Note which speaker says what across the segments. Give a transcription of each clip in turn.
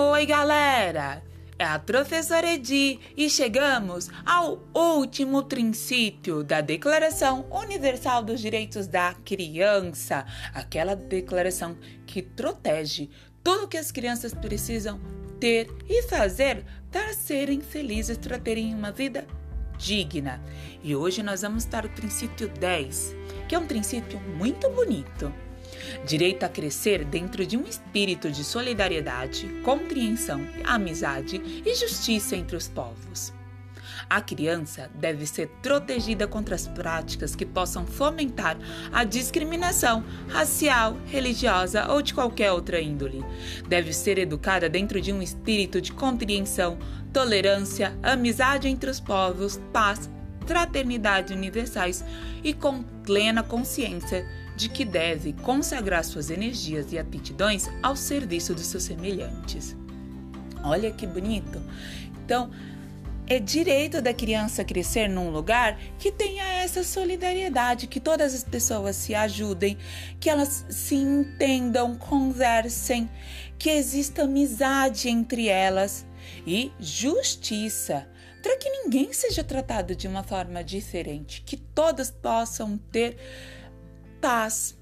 Speaker 1: Oi, galera! É a professora Edi e chegamos ao último princípio da Declaração Universal dos Direitos da Criança, aquela declaração que protege tudo que as crianças precisam ter e fazer para serem felizes, para terem uma vida digna. E hoje nós vamos para o princípio 10, que é um princípio muito bonito. Direito a crescer dentro de um espírito de solidariedade, compreensão, amizade e justiça entre os povos. A criança deve ser protegida contra as práticas que possam fomentar a discriminação racial, religiosa ou de qualquer outra índole. Deve ser educada dentro de um espírito de compreensão, tolerância, amizade entre os povos, paz, fraternidade universais e com plena consciência de que deve consagrar suas energias e aptidões ao serviço dos seus semelhantes. Olha que bonito! Então, é direito da criança crescer num lugar que tenha essa solidariedade, que todas as pessoas se ajudem, que elas se entendam, conversem, que exista amizade entre elas e justiça, para que ninguém seja tratado de uma forma diferente, que todas possam ter paz,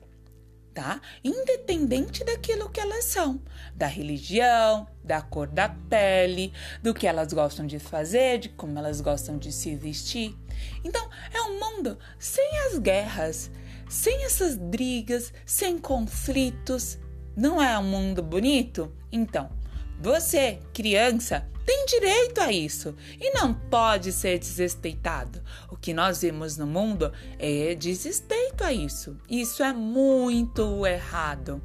Speaker 1: tá? Independente daquilo que elas são, da religião, da cor da pele, do que elas gostam de fazer, de como elas gostam de se vestir. Então, é um mundo sem as guerras, sem essas brigas, sem conflitos. Não é um mundo bonito? Então, você, criança, tem direito a isso e não pode ser desrespeitado. O que nós vemos no mundo é desrespeito a isso. Isso é muito errado,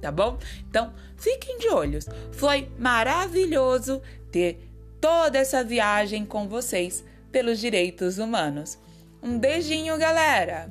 Speaker 1: tá bom? Então, fiquem de olhos. Foi maravilhoso ter toda essa viagem com vocês pelos direitos humanos. Um beijinho, galera!